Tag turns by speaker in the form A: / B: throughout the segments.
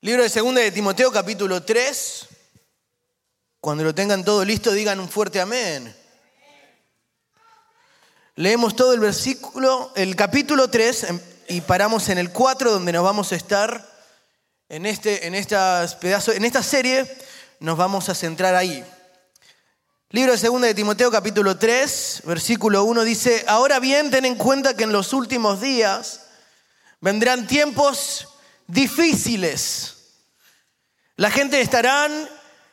A: Libro de Segunda de Timoteo, capítulo 3. Cuando lo tengan todo listo, digan un fuerte amén. Leemos todo el versículo, el capítulo 3, em, y paramos en el 4, donde nos vamos a estar en, este, en, estas pedazos, en esta serie, nos vamos a centrar ahí. Libro de Segunda de Timoteo, capítulo 3, versículo 1 dice, ahora bien, ten en cuenta que en los últimos días vendrán tiempos difíciles. La gente estarán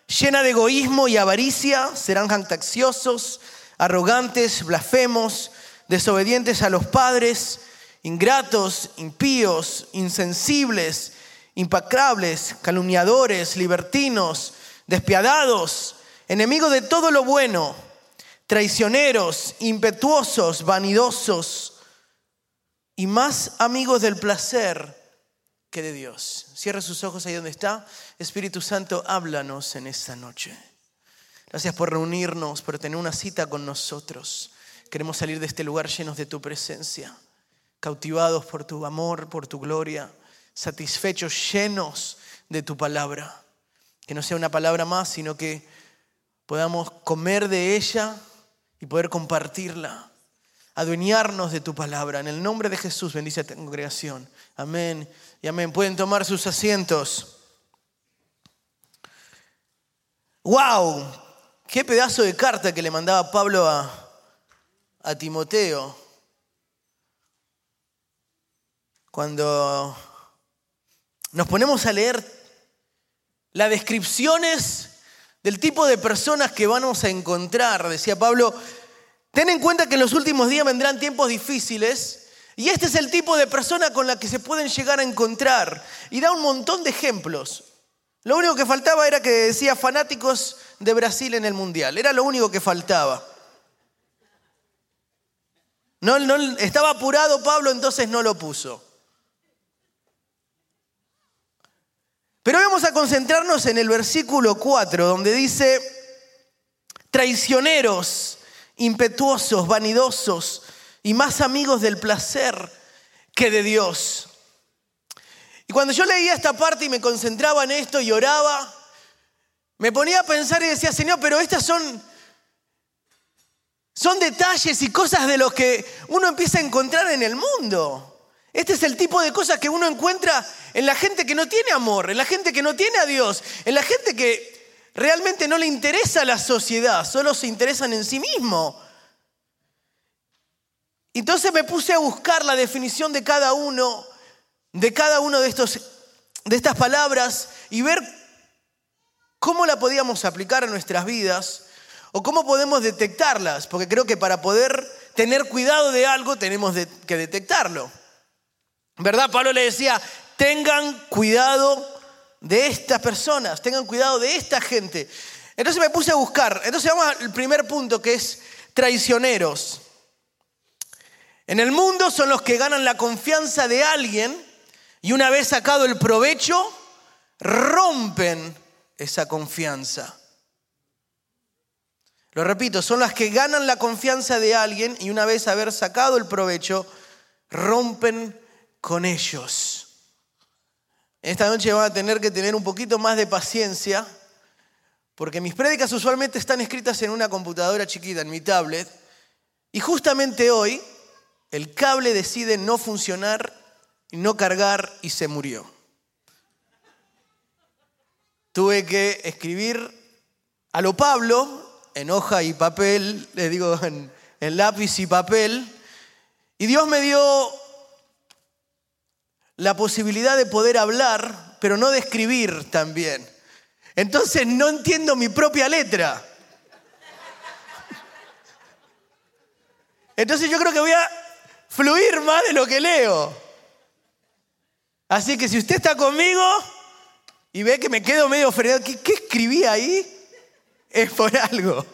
A: llena de egoísmo y avaricia, serán jactanciosos, arrogantes, blasfemos, desobedientes a los padres, ingratos, impíos, insensibles, impacrables, calumniadores, libertinos, despiadados, enemigos de todo lo bueno, traicioneros, impetuosos, vanidosos y más amigos del placer de Dios. Cierra sus ojos ahí donde está. Espíritu Santo, háblanos en esta noche. Gracias por reunirnos, por tener una cita con nosotros. Queremos salir de este lugar llenos de tu presencia, cautivados por tu amor, por tu gloria, satisfechos, llenos de tu palabra. Que no sea una palabra más, sino que podamos comer de ella y poder compartirla, adueñarnos de tu palabra. En el nombre de Jesús, bendice a tu congregación. Amén y amén. Pueden tomar sus asientos. ¡Wow! Qué pedazo de carta que le mandaba Pablo a, a Timoteo. Cuando nos ponemos a leer las descripciones del tipo de personas que vamos a encontrar, decía Pablo, ten en cuenta que en los últimos días vendrán tiempos difíciles y este es el tipo de persona con la que se pueden llegar a encontrar. Y da un montón de ejemplos. Lo único que faltaba era que decía fanáticos de Brasil en el Mundial. Era lo único que faltaba. No, no, estaba apurado Pablo, entonces no lo puso. Pero vamos a concentrarnos en el versículo 4, donde dice, traicioneros, impetuosos, vanidosos, y más amigos del placer que de Dios. Y cuando yo leía esta parte y me concentraba en esto y oraba, me ponía a pensar y decía, Señor, pero estas son, son detalles y cosas de los que uno empieza a encontrar en el mundo. Este es el tipo de cosas que uno encuentra en la gente que no tiene amor, en la gente que no tiene a Dios, en la gente que realmente no le interesa la sociedad, solo se interesan en sí mismo. Entonces me puse a buscar la definición de cada uno, de cada uno de, estos, de estas palabras y ver cómo la podíamos aplicar a nuestras vidas o cómo podemos detectarlas, porque creo que para poder tener cuidado de algo tenemos que detectarlo. ¿Verdad? Pablo le decía, tengan cuidado de estas personas, tengan cuidado de esta gente. Entonces me puse a buscar. Entonces vamos al primer punto que es traicioneros. En el mundo son los que ganan la confianza de alguien y una vez sacado el provecho, rompen esa confianza. Lo repito, son las que ganan la confianza de alguien y una vez haber sacado el provecho, rompen con ellos. Esta noche van a tener que tener un poquito más de paciencia, porque mis prédicas usualmente están escritas en una computadora chiquita, en mi tablet, y justamente hoy el cable decide no funcionar no cargar y se murió. Tuve que escribir a lo Pablo en hoja y papel, les digo en, en lápiz y papel, y Dios me dio la posibilidad de poder hablar, pero no de escribir también. Entonces no entiendo mi propia letra. Entonces yo creo que voy a fluir más de lo que leo. Así que si usted está conmigo y ve que me quedo medio frenado, ¿qué, ¿qué, escribí ahí? Es por algo.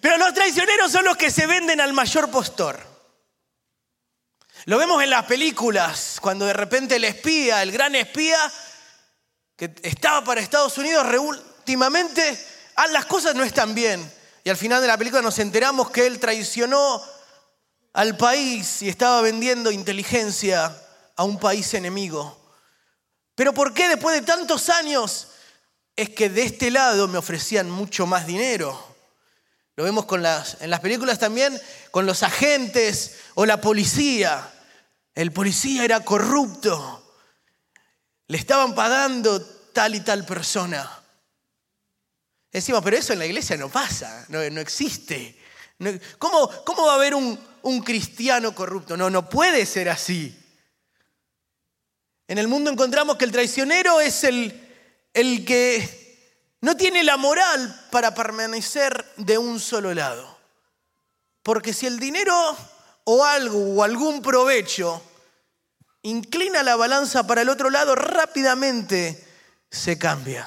A: Pero los traicioneros son los que se venden al mayor postor. Lo vemos en las películas, cuando de repente el espía, el gran espía, que estaba para Estados Unidos, últimamente ah, las cosas no están bien. Y al final de la película nos enteramos que él traicionó al país y estaba vendiendo inteligencia a un país enemigo. Pero ¿por qué después de tantos años? Es que de este lado me ofrecían mucho más dinero. Lo vemos en las películas también, con los agentes o la policía. El policía era corrupto. Le estaban pagando tal y tal persona. Decimos, pero eso en la iglesia no pasa, no, existe. ¿Cómo, ¿cómo, va a haber un, un cristiano corrupto? No, no puede ser así. En el mundo encontramos que el traicionero es el, el que no tiene la moral para permanecer de un solo lado. Porque si el dinero o algo o algún provecho inclina la balanza para el otro lado, rápidamente se cambia.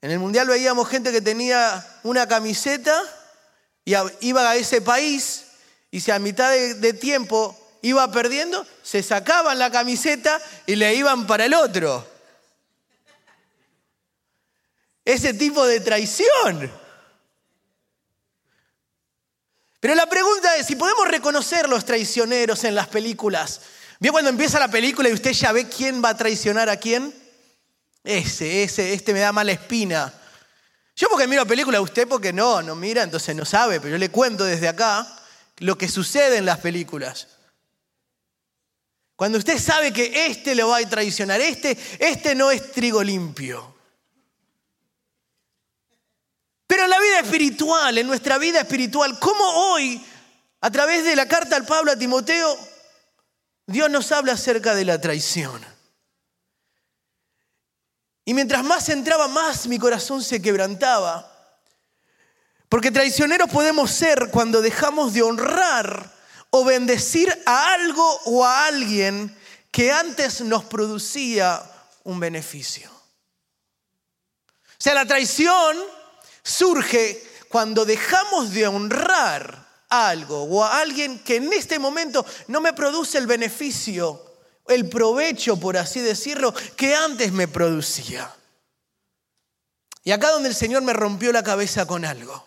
A: En el Mundial veíamos gente que tenía una camiseta y iba a ese país y si a mitad de, tiempo iba perdiendo, se sacaban la camiseta y le iban para el otro ese tipo de traición. Pero la pregunta es si podemos reconocer los traicioneros en las películas. ¿Vio cuando empieza la película y usted ya ve quién va a traicionar a quién? Ese, ese, este me da mala espina. Yo porque miro la película, usted porque no, no mira, entonces no sabe, pero yo le cuento desde acá lo que sucede en las películas. Cuando usted sabe que este le va a traicionar, este, este no es trigo limpio. Pero en la vida espiritual, en nuestra vida espiritual, ¿cómo hoy, a través de la carta al Pablo a Timoteo, Dios nos habla acerca de la traición? Y mientras más entraba, más mi corazón se quebrantaba. Porque traicioneros podemos ser cuando dejamos de honrar o bendecir a algo o a alguien que antes nos producía un beneficio. O sea, la traición surge cuando dejamos de honrar algo o a alguien que en este momento no me produce el beneficio, el provecho, por así decirlo, que antes me producía. Y acá donde el Señor me rompió la cabeza con algo.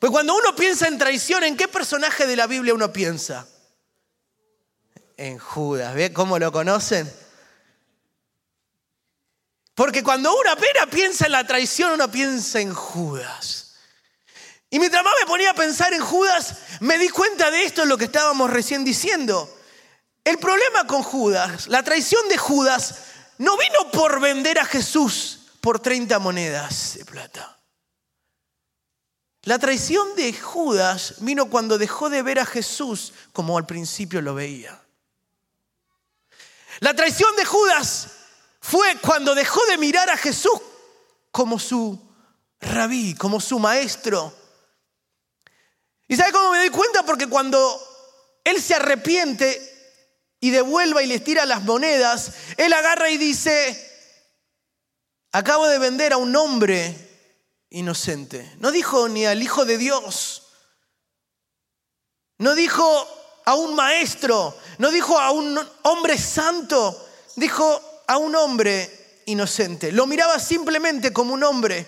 A: Pues cuando uno piensa en traición, ¿en qué personaje de la Biblia uno piensa? En Judas. ¿Ve cómo lo conocen? Porque cuando uno apenas piensa en la traición, uno piensa en Judas. Y mientras más me ponía a pensar en Judas, me di cuenta de esto, lo que estábamos recién diciendo. El problema con Judas, la traición de Judas, no vino por vender a Jesús por 30 monedas de plata. La traición de Judas vino cuando dejó de ver a Jesús como al principio lo veía. La traición de Judas fue cuando dejó de mirar a Jesús como su rabí, como su maestro. ¿Y sabe cómo me doy cuenta? Porque cuando él se arrepiente y devuelva y les tira las monedas, él agarra y dice, acabo de vender a un hombre inocente. No dijo ni al Hijo de Dios, no dijo a un maestro, no dijo a un hombre santo, dijo a un hombre inocente. Lo miraba simplemente como un hombre.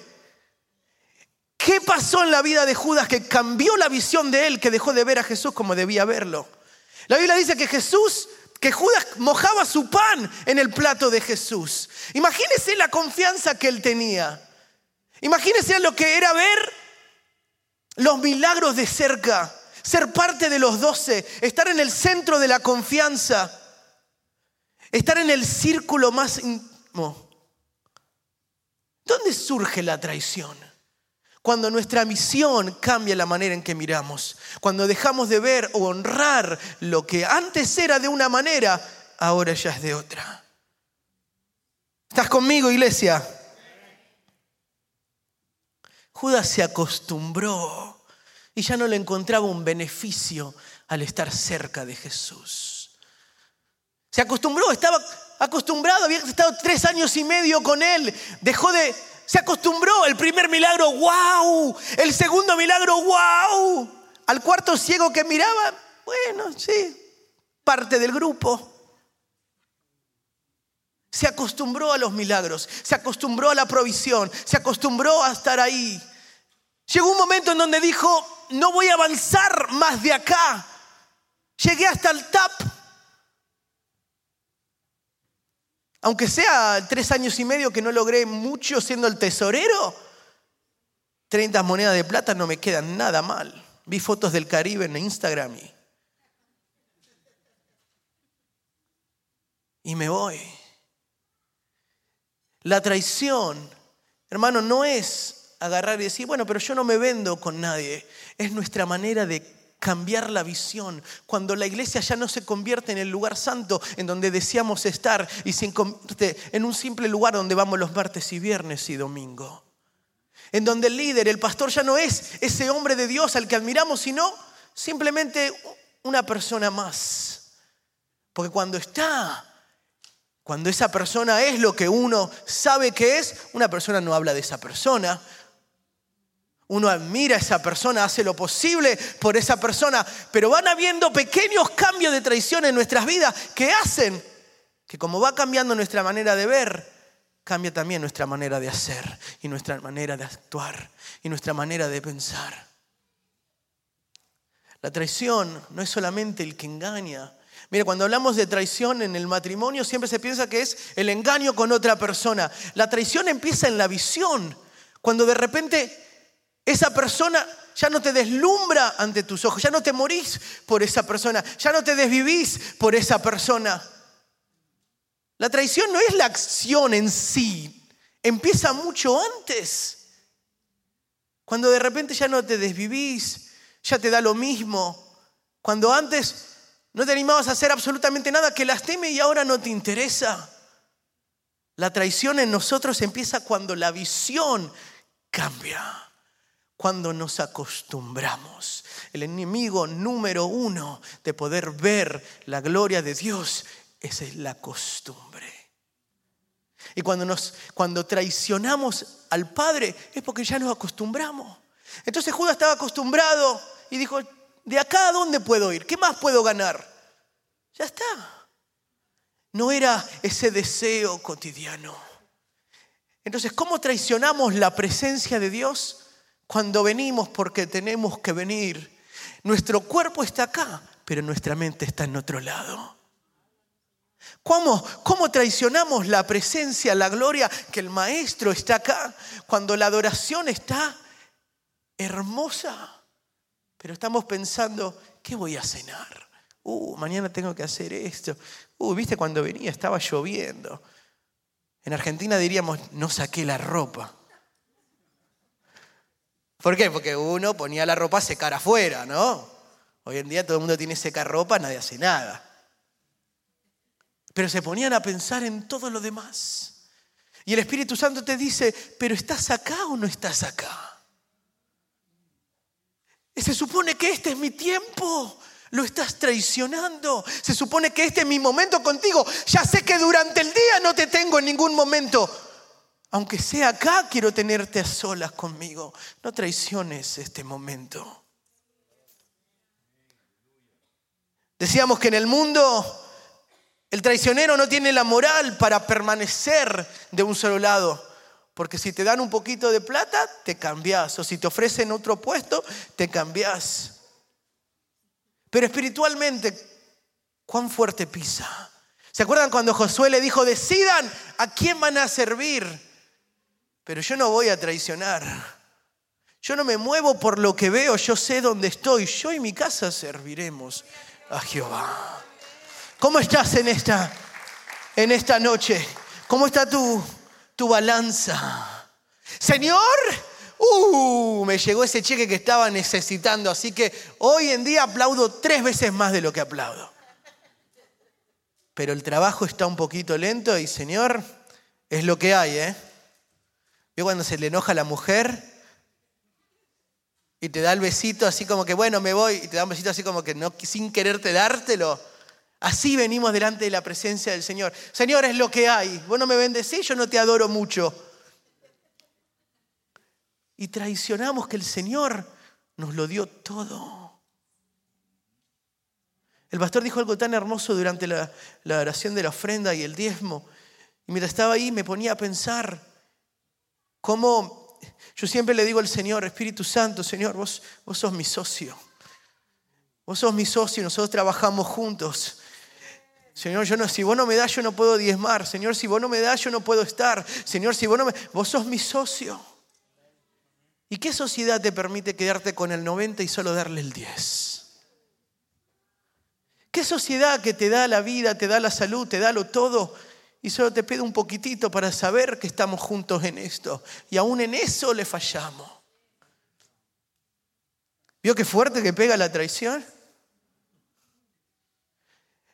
A: ¿Qué pasó en la vida de Judas que cambió la visión de él, que dejó de ver a Jesús como debía verlo? La Biblia dice que Jesús, que Judas mojaba su pan en el plato de Jesús. Imagínese la confianza que él tenía. Imagínese lo que era ver los milagros de cerca, ser parte de los doce, estar en el centro de la confianza estar en el círculo más íntimo. ¿Dónde surge la traición? Cuando nuestra misión cambia la manera en que miramos, cuando dejamos de ver o honrar lo que antes era de una manera, ahora ya es de otra. ¿Estás conmigo, iglesia? Judas se acostumbró y ya no le encontraba un beneficio al estar cerca de Jesús. Se acostumbró, estaba acostumbrado, había estado tres años y medio con él, dejó de, se acostumbró, el primer milagro, wow, el segundo milagro, wow, al cuarto ciego que miraba, bueno, sí, parte del grupo. Se acostumbró a los milagros, se acostumbró a la provisión, se acostumbró a estar ahí. Llegó un momento en donde dijo, no voy a avanzar más de acá. Llegué hasta el TAP Aunque sea tres años y medio que no logré mucho siendo el tesorero, 30 monedas de plata no me quedan nada mal. Vi fotos del Caribe en Instagram y, y me voy. La traición, hermano, no es agarrar y decir, bueno, pero yo no me vendo con nadie. Es nuestra manera de cambiar la visión, cuando la iglesia ya no se convierte en el lugar santo en donde deseamos estar y se convierte en un simple lugar donde vamos los martes y viernes y domingo. En donde el líder, el pastor ya no es ese hombre de Dios al que admiramos, sino simplemente una persona más. Porque cuando está, cuando esa persona es lo que uno sabe que es, una persona no habla de esa persona, uno admira a esa persona, hace lo posible por esa persona, pero van habiendo pequeños cambios de traición en nuestras vidas que hacen que como va cambiando nuestra manera de ver, cambia también nuestra manera de hacer y nuestra manera de actuar y nuestra manera de pensar. La traición no es solamente el que engaña. Mira, cuando hablamos de traición en el matrimonio siempre se piensa que es el engaño con otra persona. La traición empieza en la visión, cuando de repente esa persona ya no te deslumbra ante tus ojos, ya no te morís por esa persona, ya no te desvivís por esa persona. La traición no es la acción en sí, empieza mucho antes. Cuando de repente ya no te desvivís, ya te da lo mismo. Cuando antes no te animabas a hacer absolutamente nada que lastime y ahora no te interesa. La traición en nosotros empieza cuando la visión cambia cuando nos acostumbramos. El enemigo número uno de poder ver la gloria de Dios, es la costumbre. Y cuando, nos, cuando traicionamos al Padre es porque ya nos acostumbramos. Entonces Judas estaba acostumbrado y dijo, ¿de acá a dónde puedo ir? ¿Qué más puedo ganar? Ya está. No era ese deseo cotidiano. Entonces, ¿cómo traicionamos la presencia de Dios? Cuando venimos porque tenemos que venir. Nuestro cuerpo está acá, pero nuestra mente está en otro lado. ¿Cómo, ¿Cómo traicionamos la presencia, la gloria que el Maestro está acá cuando la adoración está hermosa? Pero estamos pensando, ¿qué voy a cenar? Uh, mañana tengo que hacer esto. Uh, viste cuando venía estaba lloviendo. En Argentina diríamos, no saqué la ropa. ¿Por qué? Porque uno ponía la ropa a secar afuera, ¿no? Hoy en día todo el mundo tiene secar ropa, nadie hace nada. Pero se ponían a pensar en todo lo demás. Y el Espíritu Santo te dice, pero ¿estás acá o no estás acá? Se supone que este es mi tiempo. Lo estás traicionando. Se supone que este es mi momento contigo. Ya sé que durante el día no te tengo en ningún momento aunque sea acá, quiero tenerte a solas conmigo. No traiciones este momento. Decíamos que en el mundo el traicionero no tiene la moral para permanecer de un solo lado. Porque si te dan un poquito de plata, te cambias. O si te ofrecen otro puesto, te cambias. Pero espiritualmente, ¿cuán fuerte pisa? ¿Se acuerdan cuando Josué le dijo, decidan a quién van a servir? Pero yo no voy a traicionar. Yo no me muevo por lo que veo, yo sé dónde estoy. Yo y mi casa serviremos a Jehová. ¿Cómo estás en esta, en esta noche? ¿Cómo está tu, tu balanza? Señor, uh, me llegó ese cheque que estaba necesitando, así que hoy en día aplaudo tres veces más de lo que aplaudo. Pero el trabajo está un poquito lento y Señor, es lo que hay, ¿eh? ¿Vio cuando se le enoja a la mujer? Y te da el besito así como que, bueno, me voy, y te da un besito así como que no, sin quererte dártelo. Así venimos delante de la presencia del Señor. Señor, es lo que hay. Vos no me bendecís, yo no te adoro mucho. Y traicionamos que el Señor nos lo dio todo. El pastor dijo algo tan hermoso durante la, la oración de la ofrenda y el diezmo. Y mientras estaba ahí me ponía a pensar, como yo siempre le digo al Señor, Espíritu Santo, Señor, vos, vos sos mi socio. Vos sos mi socio y nosotros trabajamos juntos. Señor, yo no, si vos no me das, yo no puedo diezmar. Señor, si vos no me das, yo no puedo estar. Señor, si vos no me... Vos sos mi socio. ¿Y qué sociedad te permite quedarte con el 90 y solo darle el 10? ¿Qué sociedad que te da la vida, te da la salud, te da lo todo y solo te pide un poquitito para saber que estamos juntos en esto? Y aún en eso le fallamos. ¿Vio qué fuerte que pega la traición?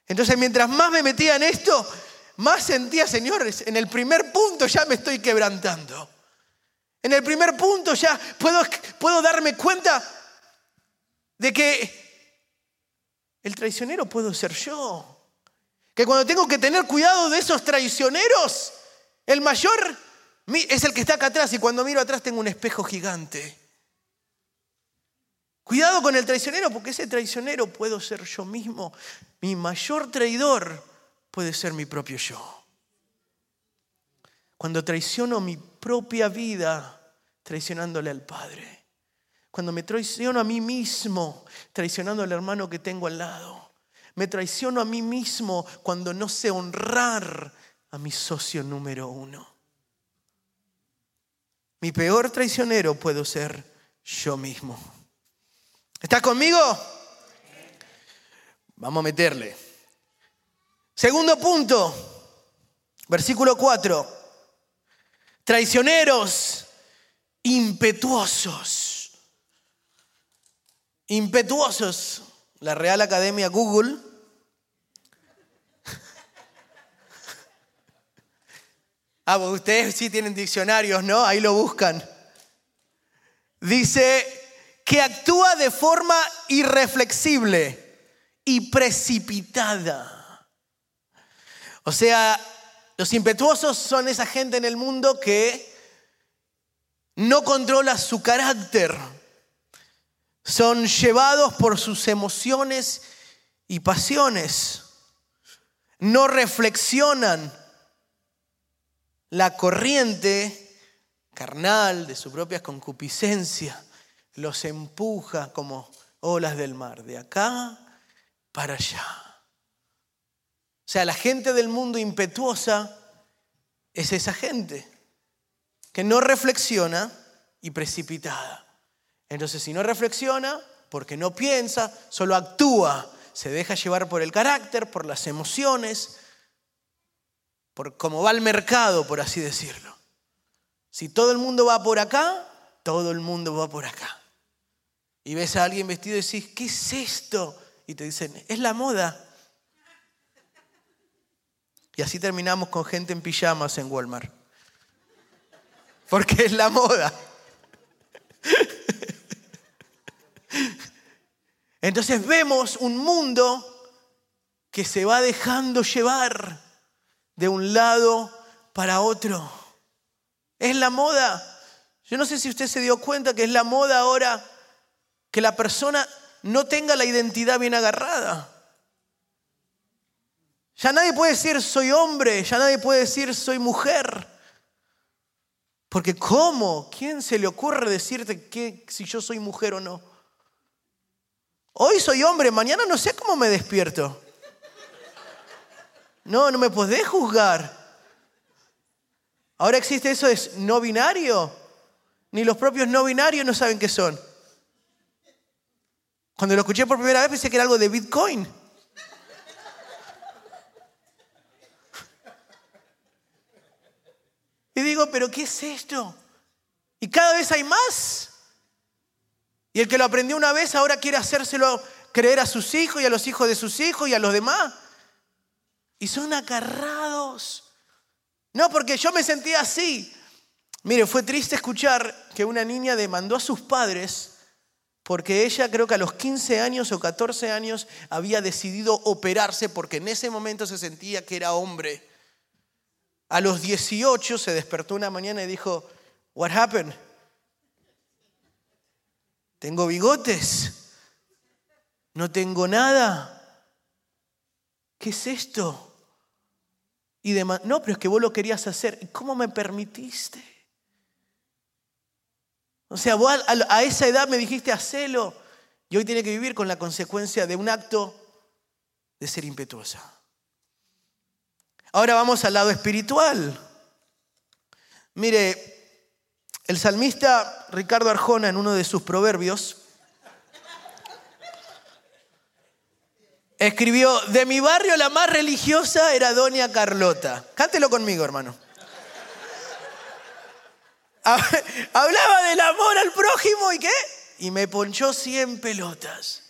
A: Entonces, mientras más me metía en esto, más sentía, señores, en el primer punto ya me estoy quebrantando. En el primer punto ya puedo, puedo darme cuenta de que el traicionero puedo ser yo. Que cuando tengo que tener cuidado de esos traicioneros, el mayor es el que está acá atrás y cuando miro atrás tengo un espejo gigante. Cuidado con el traicionero, porque ese traicionero puedo ser yo mismo. Mi mayor traidor puede ser mi propio yo. Cuando traiciono mi propia vida, traicionándole al Padre. Cuando me traiciono a mí mismo, traicionando al hermano que tengo al lado. Me traiciono a mí mismo cuando no sé honrar a mi socio número uno. Mi peor traicionero puedo ser yo mismo. ¿Estás conmigo? Vamos a meterle. Segundo punto, versículo 4. Traicioneros, impetuosos. Impetuosos. La Real Academia Google. Ah, ustedes sí tienen diccionarios, ¿no? Ahí lo buscan. Dice que actúa de forma irreflexible y precipitada. O sea, los impetuosos son esa gente en el mundo que no controla su carácter. Son llevados por sus emociones y pasiones. No reflexionan la corriente carnal de su propia concupiscencia los empuja como olas del mar, de acá para allá. O sea, la gente del mundo impetuosa es esa gente que no reflexiona y precipitada. Entonces, si no reflexiona, porque no piensa, solo actúa, se deja llevar por el carácter, por las emociones, por va el mercado, por así decirlo. Si todo el mundo va por acá, todo el mundo va por acá y ves a alguien vestido y decís, ¿qué es esto? Y te dicen, es la moda. Y así terminamos con gente en pijamas en Walmart. Porque es la moda. Entonces vemos un mundo que se va dejando llevar de un lado para otro. Es la moda. Yo no sé si usted se dio cuenta que es la moda ahora que la persona no tenga la identidad bien agarrada. Ya nadie puede decir soy hombre, ya nadie puede decir soy mujer. Porque ¿cómo? ¿Quién se le ocurre decirte que si yo soy mujer o no? Hoy soy hombre, mañana no sé cómo me despierto. No, no me podés juzgar. Ahora existe eso de no binario. Ni los propios no binarios no saben qué son. Cuando lo escuché por primera vez pensé que era algo de Bitcoin. Y digo, pero ¿qué es esto? Y cada vez hay más. Y el que lo aprendió una vez ahora quiere hacérselo creer a sus hijos y a los hijos de sus hijos y a los demás. Y son acarrados. No, porque yo me sentía así. Mire, fue triste escuchar que una niña demandó a sus padres porque ella creo que a los 15 años o 14 años había decidido operarse porque en ese momento se sentía que era hombre. A los 18 se despertó una mañana y dijo, What happened? Tengo bigotes, no tengo nada. ¿Qué es esto? No, pero es que vos lo querías hacer. ¿Y cómo me permitiste? O sea, vos a esa edad me dijiste hacelo y hoy tiene que vivir con la consecuencia de un acto de ser impetuosa. Ahora vamos al lado espiritual. Mire, el salmista Ricardo Arjona en uno de sus proverbios escribió, de mi barrio la más religiosa era Doña Carlota. Cántelo conmigo, hermano. Hablaba del amor al prójimo y qué? Y me ponchó 100 pelotas.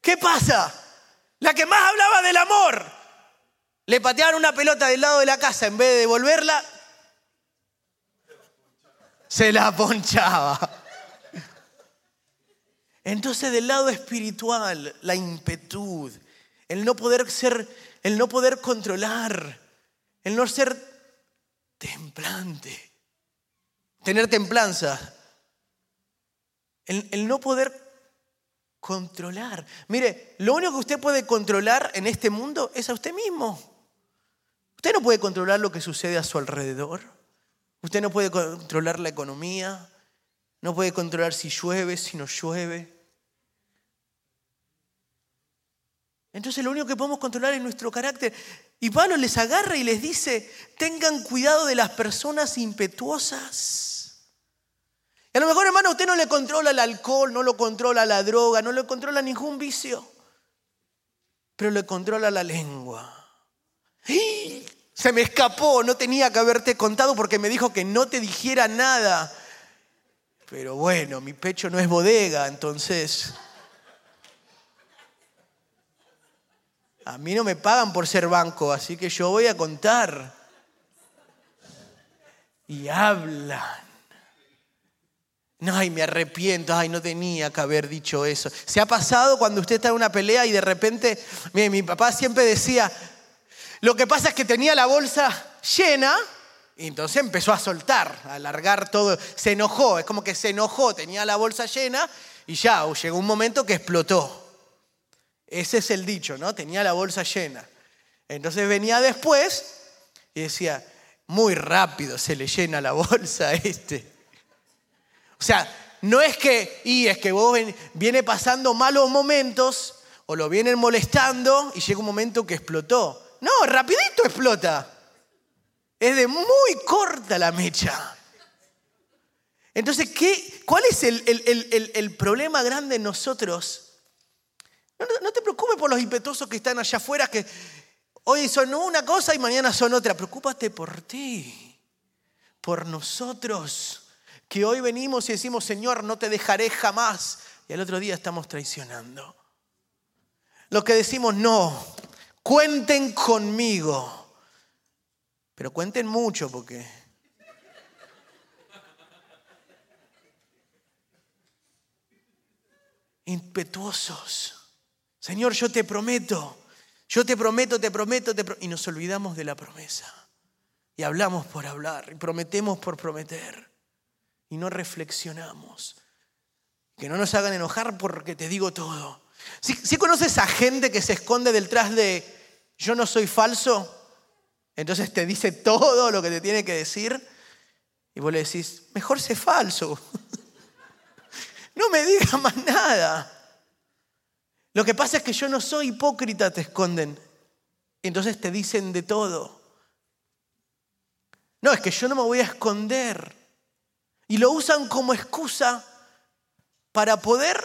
A: ¿Qué pasa? La que más hablaba del amor. Le pateaban una pelota del lado de la casa en vez de devolverla. Se la ponchaba. Entonces del lado espiritual, la impetud, el no poder ser, el no poder controlar, el no ser templante, tener templanza, el, el no poder controlar. Mire, lo único que usted puede controlar en este mundo es a usted mismo. Usted no puede controlar lo que sucede a su alrededor. Usted no puede controlar la economía. No puede controlar si llueve, si no llueve. Entonces lo único que podemos controlar es nuestro carácter. Y Pablo les agarra y les dice, tengan cuidado de las personas impetuosas. Y a lo mejor, hermano, usted no le controla el alcohol, no lo controla la droga, no le controla ningún vicio, pero le controla la lengua. Se me escapó, no tenía que haberte contado porque me dijo que no te dijera nada. Pero bueno, mi pecho no es bodega, entonces... A mí no me pagan por ser banco, así que yo voy a contar. Y hablan. Ay, me arrepiento, ay, no tenía que haber dicho eso. ¿Se ha pasado cuando usted está en una pelea y de repente, mire, mi papá siempre decía, lo que pasa es que tenía la bolsa llena y entonces empezó a soltar, a alargar todo, se enojó, es como que se enojó, tenía la bolsa llena y ya, llegó un momento que explotó. Ese es el dicho, ¿no? Tenía la bolsa llena. Entonces venía después y decía, muy rápido se le llena la bolsa a este. O sea, no es que, y es que vos viene pasando malos momentos o lo vienen molestando y llega un momento que explotó. No, rapidito explota. Es de muy corta la mecha. Entonces, ¿qué, ¿cuál es el, el problema grande en nosotros? No, te preocupes por los impetuosos que están allá afuera, que hoy son una cosa y mañana son otra. Preocúpate por ti, por nosotros, que hoy venimos y decimos, Señor, no te dejaré jamás. Y al otro día estamos traicionando. Los que decimos, no, cuenten conmigo. Pero cuenten mucho porque impetuosos. Señor, yo te prometo, yo te prometo, te prometo, te prometo. Y nos olvidamos de la promesa. Y hablamos por hablar, y prometemos por prometer. Y no reflexionamos. Que no nos hagan enojar porque te digo todo. Si, conoces a gente que se esconde detrás de yo no soy falso, entonces te dice todo lo que te tiene que decir, y vos le decís, mejor sé falso. no me digas más nada. Lo que pasa es que yo no soy hipócrita, te esconden. Entonces te dicen de todo. No, es que yo no me voy a esconder. Y lo usan como excusa para poder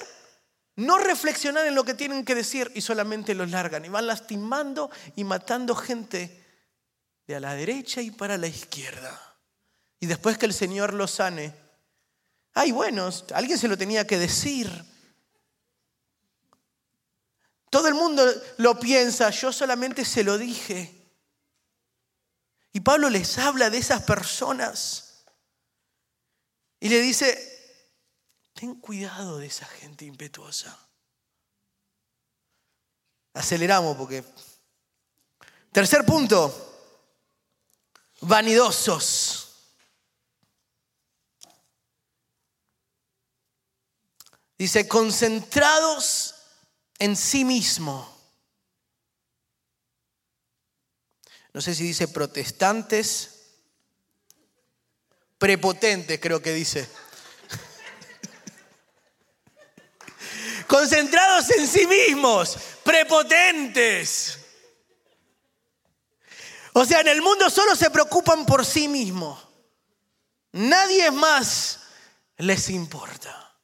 A: no reflexionar en lo que tienen que decir y solamente los largan. Y van lastimando y matando gente de a la derecha y para la izquierda. Y después que el Señor los sane, ay, bueno, alguien se lo tenía que decir. Todo el mundo lo piensa, yo solamente se lo dije. Y Pablo les habla de esas personas y le dice, ten cuidado de esa gente impetuosa. Aceleramos porque... Tercer punto, vanidosos. Dice, concentrados en sí mismo. No sé si dice protestantes, prepotentes creo que dice. Concentrados en sí mismos. prepotentes. O sea, en el mundo solo se preocupan por sí mismos. Nadie más les importa.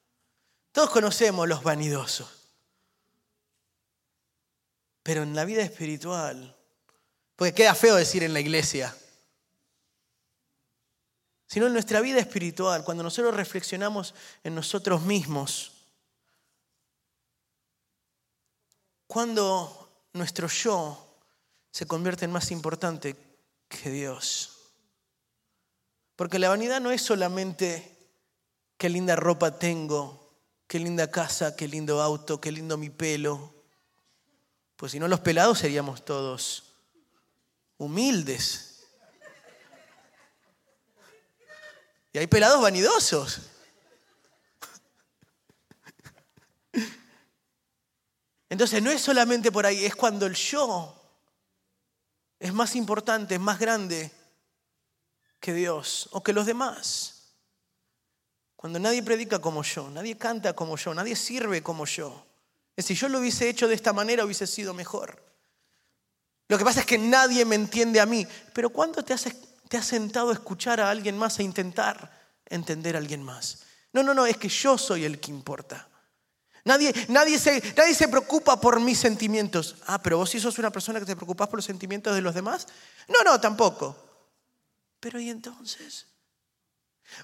A: Todos conocemos los vanidosos. Pero en la vida espiritual, porque queda feo decir en la iglesia, sino en nuestra vida espiritual, cuando nosotros reflexionamos en nosotros mismos, cuando nuestro yo se convierte en más importante que Dios. Porque la vanidad no es solamente qué linda ropa tengo, qué linda casa, qué lindo auto, qué lindo mi pelo. Pues si no los pelados seríamos todos humildes. Y hay pelados vanidosos. Entonces no es solamente por ahí, es cuando el yo es más importante, es más grande que Dios o que los demás. Cuando nadie predica como yo, nadie canta como yo, nadie sirve como yo. Si yo lo hubiese hecho de esta manera hubiese sido mejor. Lo que pasa es que nadie me entiende a mí. Pero ¿cuándo te has, te has sentado a escuchar a alguien más, a intentar entender a alguien más? No, no, no, es que yo soy el que importa. Nadie, nadie, se, nadie se preocupa por mis sentimientos. Ah, pero vos sí sos una persona que te preocupas por los sentimientos de los demás. No, no, tampoco. Pero ¿y entonces?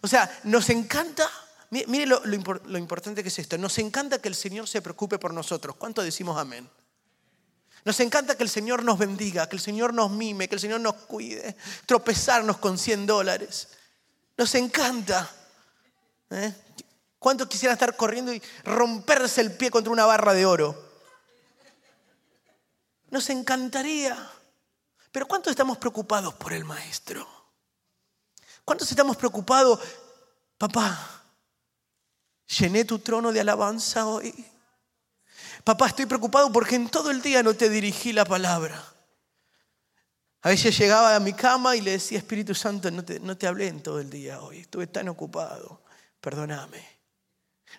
A: O sea, nos encanta, mire lo, importante que es esto, nos encanta que el Señor se preocupe por nosotros. ¿Cuánto decimos amén? Nos encanta que el Señor nos bendiga, que el Señor nos mime, que el Señor nos cuide, tropezarnos con 100 dólares. Nos encanta. ¿eh? ¿Cuántos quisieran estar corriendo y romperse el pie contra una barra de oro? Nos encantaría. Pero ¿cuántos estamos preocupados por el maestro? ¿Cuántos estamos preocupados? Papá, llené tu trono de alabanza hoy. Papá, estoy preocupado porque en todo el día no te dirigí la palabra. A veces llegaba a mi cama y le decía, Espíritu Santo, no te, no te hablé en todo el día hoy, estuve tan ocupado, perdóname.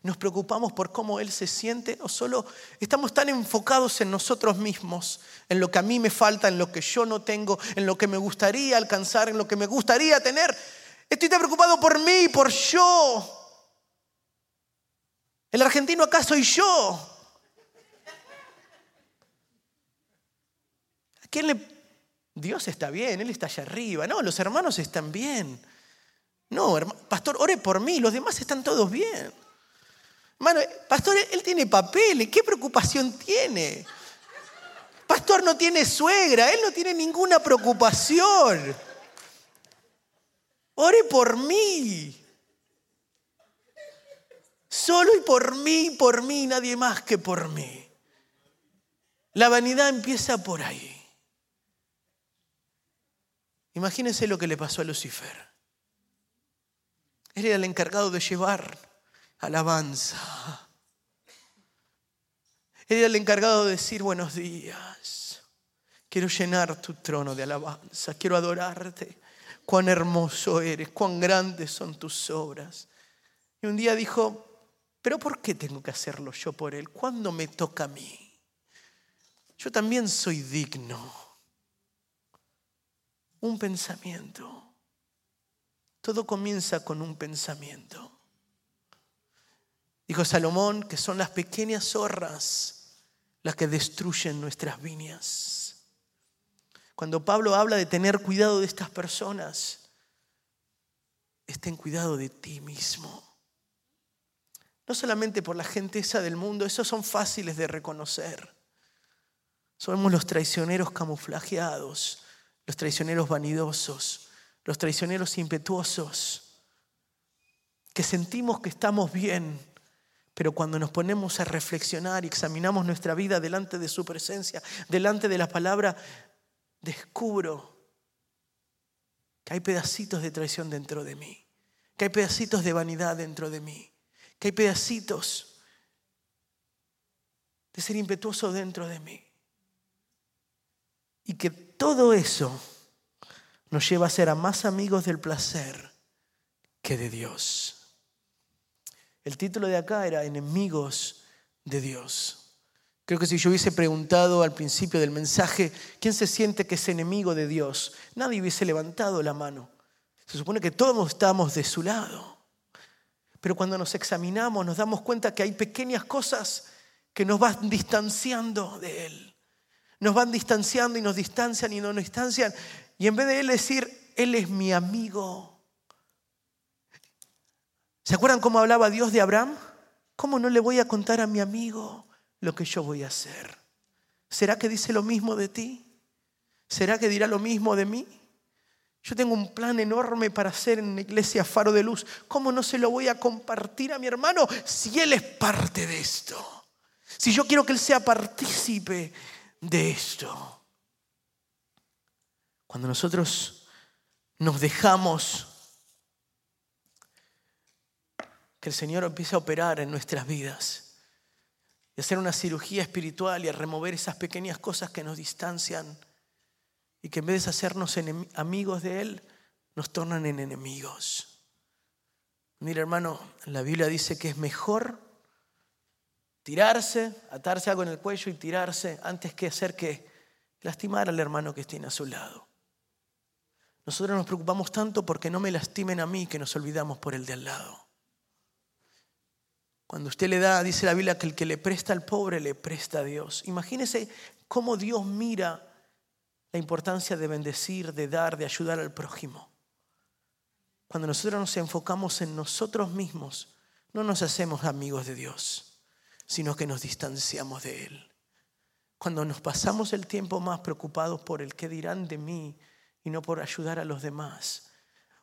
A: Nos preocupamos por cómo Él se siente o solo estamos tan enfocados en nosotros mismos, en lo que a mí me falta, en lo que yo no tengo, en lo que me gustaría alcanzar, en lo que me gustaría tener. Estoy tan preocupado por mí, por yo. El argentino acá soy yo. ¿A quién le... Dios está bien, Él está allá arriba. No, los hermanos están bien. No, pastor, ore por mí, los demás están todos bien. Hermano, pastor, él tiene papeles, ¿qué preocupación tiene? Pastor no tiene suegra, él no tiene ninguna preocupación. Ore por mí. Solo y por mí, por mí, nadie más que por mí. La vanidad empieza por ahí. Imagínense lo que le pasó a Lucifer. Él era el encargado de llevar alabanza. Él era el encargado de decir buenos días. Quiero llenar tu trono de alabanza. Quiero adorarte. Cuán hermoso eres, cuán grandes son tus obras. Y un día dijo, pero ¿por qué tengo que hacerlo yo por él? ¿Cuándo me toca a mí? Yo también soy digno. Un pensamiento. Todo comienza con un pensamiento. Dijo Salomón que son las pequeñas zorras las que destruyen nuestras viñas. Cuando Pablo habla de tener cuidado de estas personas, estén cuidado de ti mismo. No solamente por la gente esa del mundo, esos son fáciles de reconocer. Somos los traicioneros camuflajeados, los traicioneros vanidosos, los traicioneros impetuosos, que sentimos que estamos bien, pero cuando nos ponemos a reflexionar y examinamos nuestra vida delante de su presencia, delante de la palabra, descubro que hay pedacitos de traición dentro de mí, que hay pedacitos de vanidad dentro de mí, que hay pedacitos de ser impetuoso dentro de mí. Y que todo eso nos lleva a ser a más amigos del placer que de Dios. El título de acá era Enemigos de Dios. Creo que si yo hubiese preguntado al principio del mensaje, ¿quién se siente que es enemigo de Dios? Nadie hubiese levantado la mano. Se supone que todos estamos de su lado. Pero cuando nos examinamos nos damos cuenta que hay pequeñas cosas que nos van distanciando de Él. Nos van distanciando y nos distancian y no nos distancian. Y en vez de Él decir, Él es mi amigo. ¿Se acuerdan cómo hablaba Dios de Abraham? ¿Cómo no le voy a contar a mi amigo lo que yo voy a hacer? ¿Será que dice lo mismo de ti? ¿Será que dirá lo mismo de mí? Yo tengo un plan enorme para hacer en la iglesia Faro de Luz. ¿Cómo no se lo voy a compartir a mi hermano si él es parte de esto? Si yo quiero que él sea partícipe de esto. Cuando nosotros nos dejamos que el Señor empiece a operar en nuestras vidas y hacer una cirugía espiritual y a remover esas pequeñas cosas que nos distancian y que en vez de hacernos amigos de Él, nos tornan en enemigos. Mira hermano, la Biblia dice que es mejor tirarse, atarse algo en el cuello y tirarse antes que hacer que lastimar al hermano que tiene a su lado. Nosotros nos preocupamos tanto porque no me lastimen a mí que nos olvidamos por el de al lado. Cuando usted le da, dice la Biblia, que el que le presta al pobre le presta a Dios. Imagínese cómo Dios mira la importancia de bendecir, de dar, de ayudar al prójimo. Cuando nosotros nos enfocamos en nosotros mismos, no nos hacemos amigos de Dios, sino que nos distanciamos de Él. Cuando nos pasamos el tiempo más preocupados por el qué dirán de mí y no por ayudar a los demás.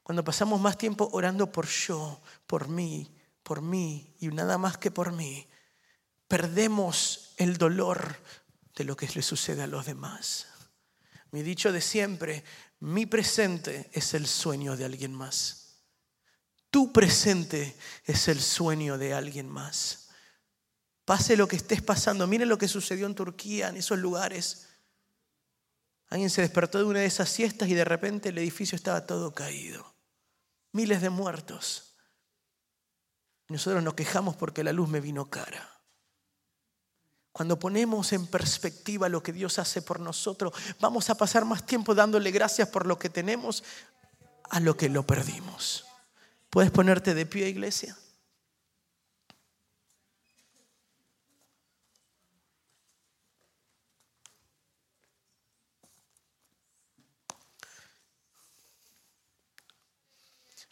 A: Cuando pasamos más tiempo orando por yo, por mí, por mí y nada más que por mí, perdemos el dolor de lo que le sucede a los demás. Mi dicho de siempre, mi presente es el sueño de alguien más. Tu presente es el sueño de alguien más. Pase lo que estés pasando. Miren lo que sucedió en Turquía, en esos lugares. Alguien se despertó de una de esas siestas y de repente el edificio estaba todo caído. Miles de muertos. Nosotros nos quejamos porque la luz me vino cara. Cuando ponemos en perspectiva lo que Dios hace por nosotros, vamos a pasar más tiempo dándole gracias por lo que tenemos a lo que lo perdimos. ¿Puedes ponerte de pie, iglesia?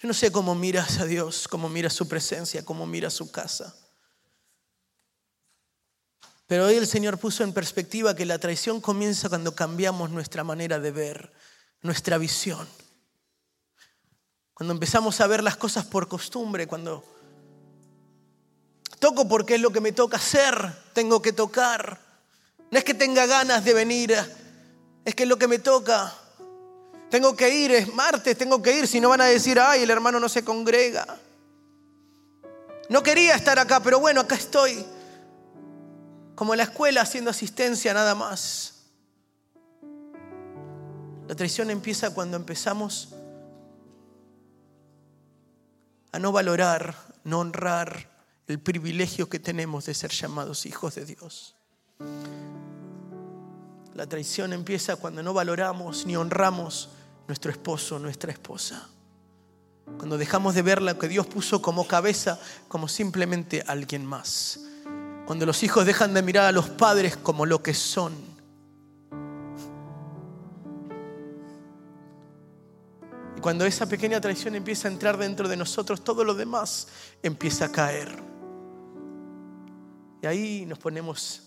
A: Yo no sé cómo miras a Dios, cómo miras su presencia, cómo miras su casa. Pero hoy el Señor puso en perspectiva que la traición comienza cuando cambiamos nuestra manera de ver, nuestra visión. Cuando empezamos a ver las cosas por costumbre, cuando toco porque es lo que me toca hacer, tengo que tocar. No es que tenga ganas de venir, es que es lo que me toca. Tengo que ir, es martes, tengo que ir, si no van a decir, ay, el hermano no se congrega. No quería estar acá, pero bueno, acá estoy como la escuela haciendo asistencia nada más. La traición empieza cuando empezamos a no valorar, no honrar el privilegio que tenemos de ser llamados hijos de Dios. La traición empieza cuando no valoramos ni honramos nuestro esposo, nuestra esposa. Cuando dejamos de ver lo que Dios puso como cabeza como simplemente alguien más. Cuando los hijos dejan de mirar a los padres como lo que son. Y cuando esa pequeña traición empieza a entrar dentro de nosotros, todo lo demás empieza a caer. Y ahí nos ponemos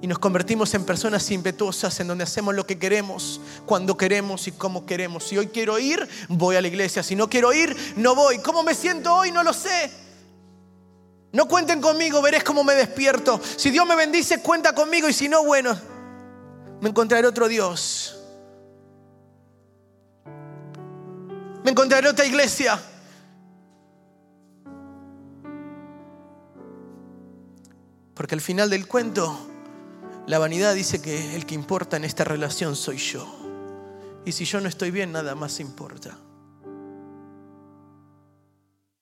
A: y nos convertimos en personas impetuosas en donde hacemos lo que queremos, cuando queremos y como queremos. Si hoy quiero ir, voy a la iglesia. Si no quiero ir, no voy. ¿Cómo me siento hoy? No lo sé. No cuenten conmigo, veréis cómo me despierto. Si Dios me bendice, cuenta conmigo y si no, bueno, me encontraré otro Dios. Me encontraré otra iglesia. Porque al final del cuento, la vanidad dice que el que importa en esta relación soy yo. Y si yo no estoy bien, nada más importa.